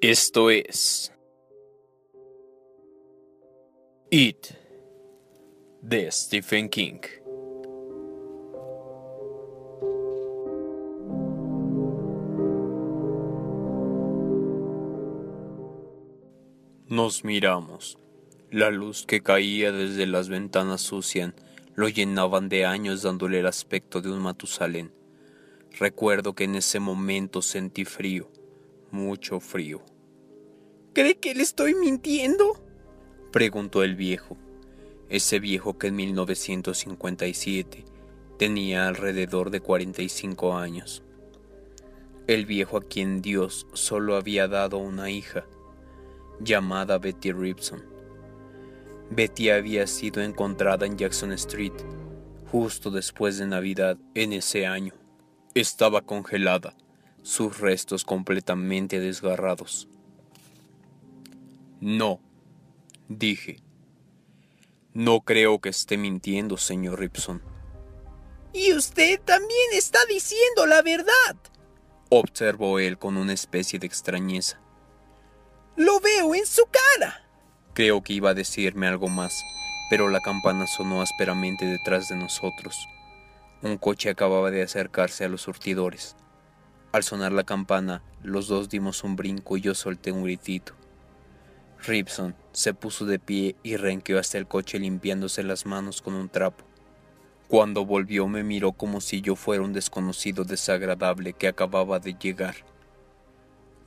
Esto es It de Stephen King. Nos miramos. La luz que caía desde las ventanas sucias lo llenaban de años dándole el aspecto de un Matusalén. Recuerdo que en ese momento sentí frío, mucho frío. ¿Cree que le estoy mintiendo? preguntó el viejo, ese viejo que en 1957 tenía alrededor de 45 años. El viejo a quien Dios solo había dado una hija, llamada Betty Ripson. Betty había sido encontrada en Jackson Street justo después de Navidad en ese año. Estaba congelada, sus restos completamente desgarrados. No, dije. No creo que esté mintiendo, señor Ripson. Y usted también está diciendo la verdad, observó él con una especie de extrañeza. Lo veo en su cara. Creo que iba a decirme algo más, pero la campana sonó ásperamente detrás de nosotros. Un coche acababa de acercarse a los surtidores. Al sonar la campana, los dos dimos un brinco y yo solté un gritito. Ripson se puso de pie y renqueó hasta el coche limpiándose las manos con un trapo. Cuando volvió me miró como si yo fuera un desconocido desagradable que acababa de llegar.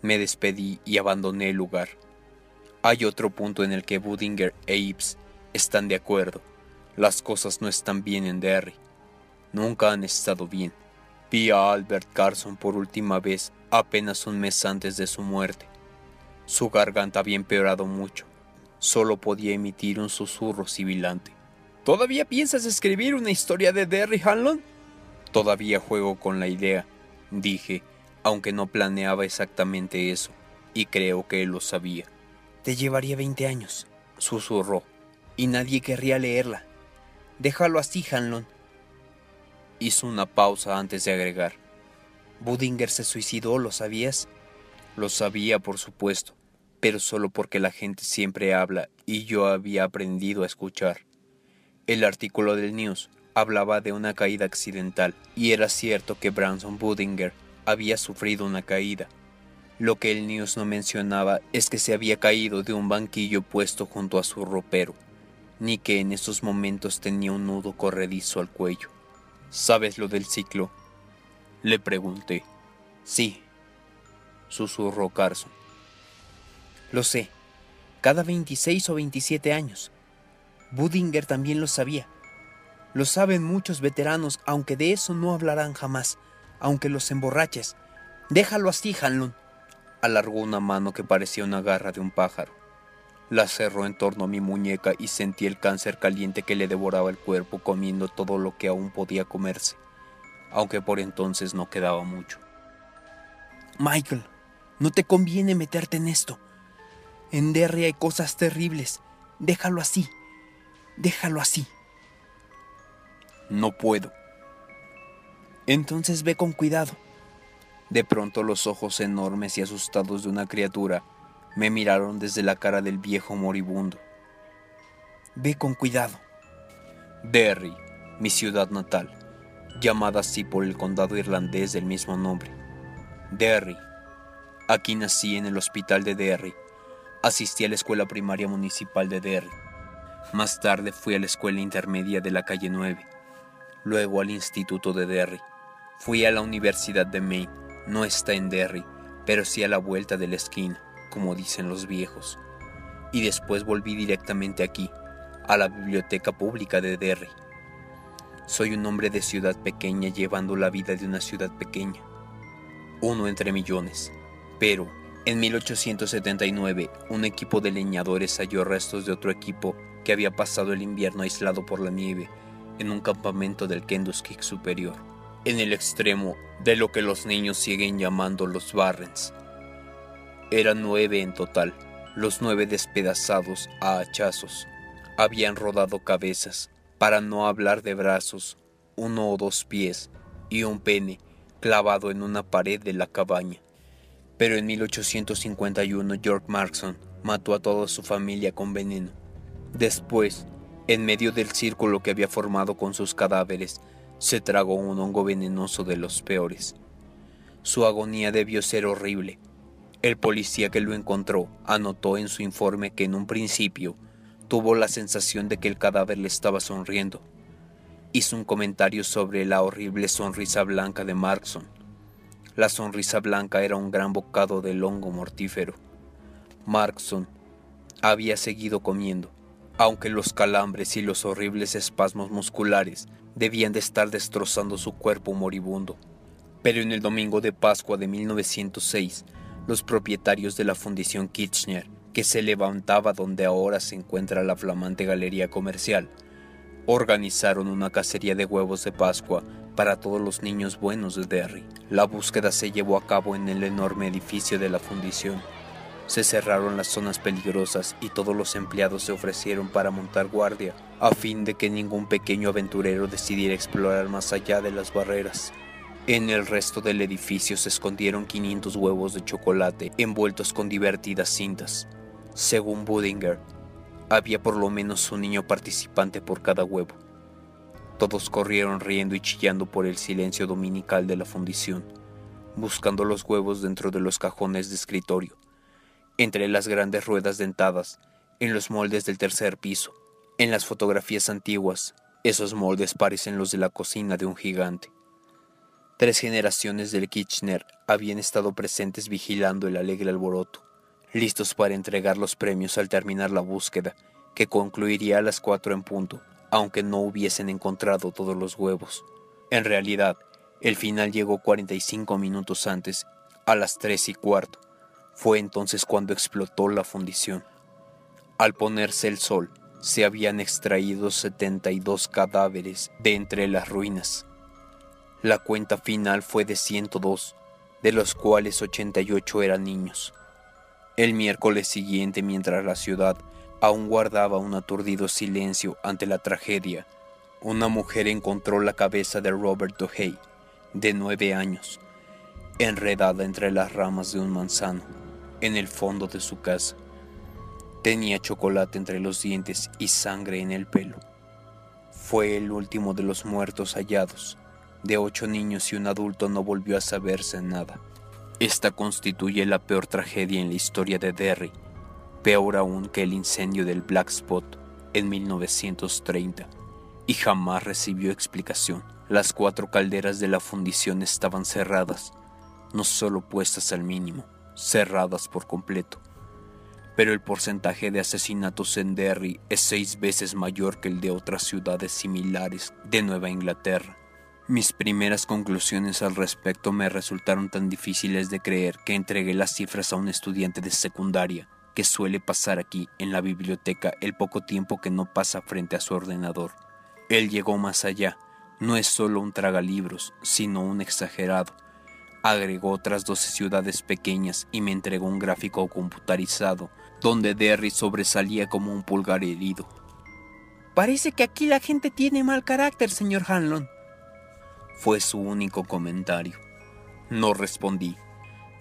Me despedí y abandoné el lugar. Hay otro punto en el que Budinger e Ibs están de acuerdo. Las cosas no están bien en Derry. Nunca han estado bien. Vi a Albert Carson por última vez apenas un mes antes de su muerte. Su garganta había empeorado mucho. Solo podía emitir un susurro sibilante. ¿Todavía piensas escribir una historia de Derry Hanlon? Todavía juego con la idea, dije, aunque no planeaba exactamente eso, y creo que él lo sabía. Te llevaría 20 años, susurró, y nadie querría leerla. Déjalo así, Hanlon. Hizo una pausa antes de agregar. Budinger se suicidó, ¿lo sabías? Lo sabía, por supuesto, pero solo porque la gente siempre habla y yo había aprendido a escuchar. El artículo del News hablaba de una caída accidental y era cierto que Branson Budinger había sufrido una caída. Lo que el News no mencionaba es que se había caído de un banquillo puesto junto a su ropero, ni que en esos momentos tenía un nudo corredizo al cuello. ¿Sabes lo del ciclo? Le pregunté. Sí, susurró Carson. Lo sé, cada 26 o 27 años. Budinger también lo sabía. Lo saben muchos veteranos, aunque de eso no hablarán jamás, aunque los emborraches. Déjalo así, Hanlon. Alargó una mano que parecía una garra de un pájaro. La cerró en torno a mi muñeca y sentí el cáncer caliente que le devoraba el cuerpo comiendo todo lo que aún podía comerse, aunque por entonces no quedaba mucho. Michael, no te conviene meterte en esto. En Derry hay cosas terribles. Déjalo así. Déjalo así. No puedo. Entonces ve con cuidado. De pronto los ojos enormes y asustados de una criatura me miraron desde la cara del viejo moribundo. Ve con cuidado. Derry, mi ciudad natal, llamada así por el condado irlandés del mismo nombre. Derry, Aquí nací en el hospital de Derry. Asistí a la escuela primaria municipal de Derry. Más tarde fui a la escuela intermedia de la calle 9. Luego al instituto de Derry. Fui a la Universidad de Maine. No está en Derry, pero sí a la vuelta de la esquina, como dicen los viejos. Y después volví directamente aquí, a la biblioteca pública de Derry. Soy un hombre de ciudad pequeña llevando la vida de una ciudad pequeña. Uno entre millones. Pero, en 1879, un equipo de leñadores halló restos de otro equipo que había pasado el invierno aislado por la nieve en un campamento del Kentucky superior, en el extremo de lo que los niños siguen llamando los Barrens. Eran nueve en total, los nueve despedazados a hachazos. Habían rodado cabezas, para no hablar de brazos, uno o dos pies y un pene clavado en una pared de la cabaña Pero en 1851 George Markson mató a toda su familia con veneno. Después, en medio del círculo que había formado con sus cadáveres, se tragó un hongo venenoso de los peores. Su agonía debió ser horrible. El policía que lo encontró anotó en su informe que en un principio tuvo la sensación de que el cadáver le estaba sonriendo. Hizo un comentario sobre la horrible sonrisa blanca de Markson. La sonrisa blanca era un gran bocado del hongo mortífero. Markson había seguido comiendo aunque los calambres y los horribles espasmos musculares debían de estar destrozando su cuerpo moribundo. Pero en el domingo de Pascua de 1906, los propietarios de la Fundición Kirchner, que se levantaba donde ahora se encuentra la flamante galería comercial, organizaron una cacería de huevos de Pascua para todos los niños buenos de Derry. La búsqueda se llevó a cabo en el enorme edificio de la fundición se cerraron las zonas peligrosas y todos los empleados se ofrecieron para montar guardia, a fin de que ningún pequeño aventurero decidiera explorar más allá de las barreras. En el resto del edificio se escondieron 500 huevos de chocolate envueltos con divertidas cintas. Según Budinger, había por lo menos un niño participante por cada huevo. Todos corrieron riendo y chillando por el silencio dominical de la fundición, buscando los huevos dentro de los cajones de escritorio entre las grandes ruedas dentadas, en los moldes del tercer piso. En las fotografías antiguas, esos moldes parecen los de la cocina de un gigante. Tres generaciones del Kirchner habían estado presentes vigilando el alegre alboroto, listos para entregar los premios al terminar la búsqueda, que concluiría a las cuatro en punto, aunque no hubiesen encontrado todos los huevos. En realidad, el final llegó 45 minutos antes, a las tres y cuarto, fue entonces cuando explotó la fundición. Al ponerse el sol, se habían extraído 72 cadáveres de entre las ruinas. La cuenta final fue de 102, de los cuales 88 eran niños. El miércoles siguiente, mientras la ciudad aún guardaba un aturdido silencio ante la tragedia, una mujer encontró la cabeza de Robert Dohey, de nueve años, enredada entre las ramas de un manzano en el fondo de su casa. Tenía chocolate entre los dientes y sangre en el pelo. Fue el último de los muertos hallados. De ocho niños y un adulto no volvió a saberse nada. Esta constituye la peor tragedia en la historia de Derry, peor aún que el incendio del Black Spot en 1930, y jamás recibió explicación. Las cuatro calderas de la fundición estaban cerradas, no solo puestas al mínimo, cerradas por completo. Pero el porcentaje de asesinatos en Derry es seis veces mayor que el de otras ciudades similares de Nueva Inglaterra. Mis primeras conclusiones al respecto me resultaron tan difíciles de creer que entregué las cifras a un estudiante de secundaria que suele pasar aquí en la biblioteca el poco tiempo que no pasa frente a su ordenador. Él llegó más allá, no es solo un tragalibros, sino un exagerado, Agregó otras 12 ciudades pequeñas y me entregó un gráfico computarizado donde Derry sobresalía como un pulgar herido. Parece que aquí la gente tiene mal carácter, señor Hanlon. Fue su único comentario. No respondí.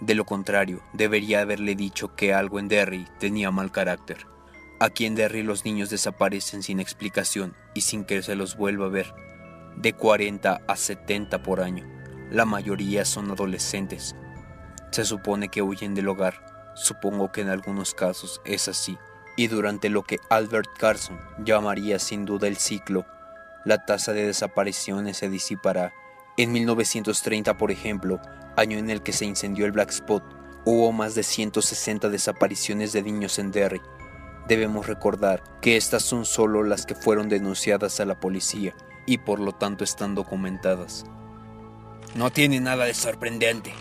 De lo contrario, debería haberle dicho que algo en Derry tenía mal carácter. Aquí en Derry los niños desaparecen sin explicación y sin que se los vuelva a ver, de 40 a 70 por año. La mayoría son adolescentes. Se supone que huyen del hogar. Supongo que en algunos casos es así. Y durante lo que Albert Carson llamaría sin duda el ciclo, la tasa de desapariciones se disipará. En 1930, por ejemplo, año en el que se incendió el Black Spot, hubo más de 160 desapariciones de niños en Derry. Debemos recordar que estas son solo las que fueron denunciadas a la policía y por lo tanto están documentadas. No tiene nada de sorprendente,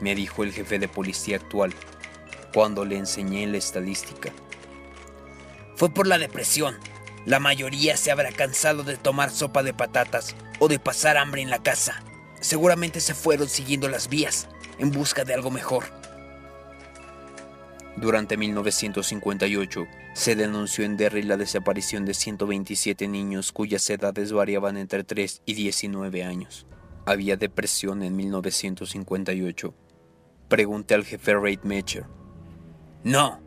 me dijo el jefe de policía actual cuando le enseñé la estadística. Fue por la depresión. La mayoría se habrá cansado de tomar sopa de patatas o de pasar hambre en la casa. Seguramente se fueron siguiendo las vías en busca de algo mejor. Durante 1958 se denunció en Derry la desaparición de 127 niños cuyas edades variaban entre 3 y 19 años había depresión en 1958. Pregunté al jefe Raid Mecher. No,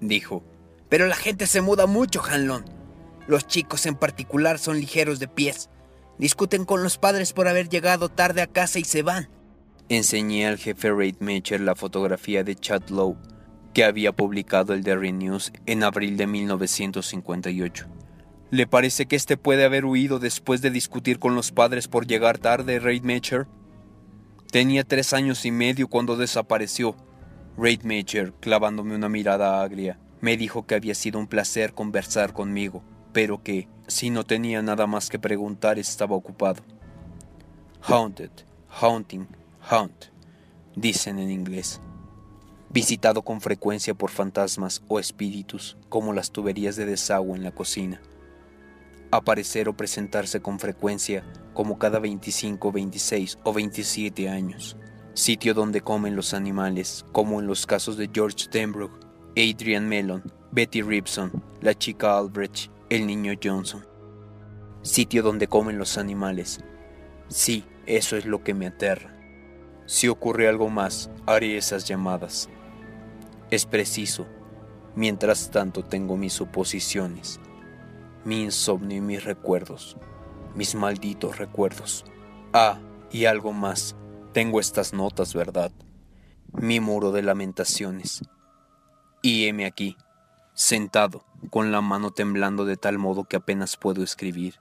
dijo. Pero la gente se muda mucho, Hanlon. Los chicos en particular son ligeros de pies. Discuten con los padres por haber llegado tarde a casa y se van. Enseñé al jefe Raid Mecher la fotografía de Chad Lowe que había publicado el Derry News en abril de 1958. ¿Le parece que este puede haber huido después de discutir con los padres por llegar tarde, Raid Mecher? Tenía tres años y medio cuando desapareció. Raid Major, clavándome una mirada agria, me dijo que había sido un placer conversar conmigo, pero que, si no tenía nada más que preguntar, estaba ocupado. Haunted, haunting, haunt, dicen en inglés. Visitado con frecuencia por fantasmas o espíritus, como las tuberías de desagüe en la cocina. Aparecer o presentarse con frecuencia como cada 25, 26 o 27 años. Sitio donde comen los animales, como en los casos de George Denbrook, Adrian Mellon, Betty Ripson, la chica Albrecht, el niño Johnson. Sitio donde comen los animales. Sí, eso es lo que me aterra. Si ocurre algo más, haré esas llamadas. Es preciso. Mientras tanto tengo mis suposiciones, mi insomnio y mis recuerdos mis malditos recuerdos. Ah, y algo más. Tengo estas notas, ¿verdad? Mi muro de lamentaciones. Y heme aquí, sentado, con la mano temblando de tal modo que apenas puedo escribir.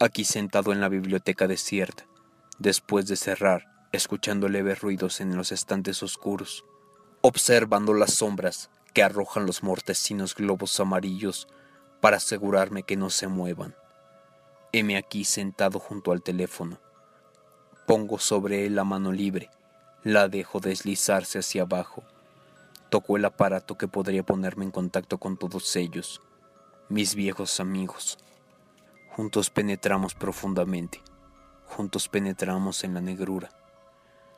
Aquí sentado en la biblioteca desierta, después de cerrar, escuchando leves ruidos en los estantes oscuros, observando las sombras que arrojan los mortecinos globos amarillos para asegurarme que no se muevan. Heme aquí sentado junto al teléfono. Pongo sobre él la mano libre, la dejo deslizarse hacia abajo. Toco el aparato que podría ponerme en contacto con todos ellos, mis viejos amigos. Juntos penetramos profundamente, juntos penetramos en la negrura.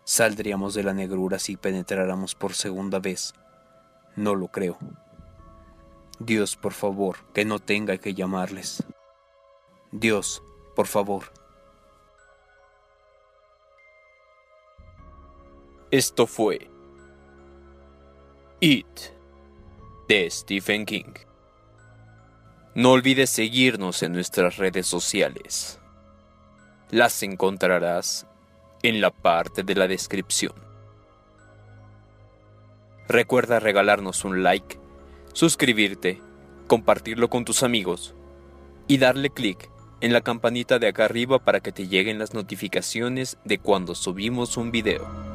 Saldríamos de la negrura si penetráramos por segunda vez. No lo creo. Dios, por favor, que no tenga que llamarles. Dios, por favor. Esto fue It de Stephen King. No olvides seguirnos en nuestras redes sociales. Las encontrarás en la parte de la descripción. Recuerda regalarnos un like, suscribirte, compartirlo con tus amigos y darle clic en la campanita de acá arriba para que te lleguen las notificaciones de cuando subimos un video.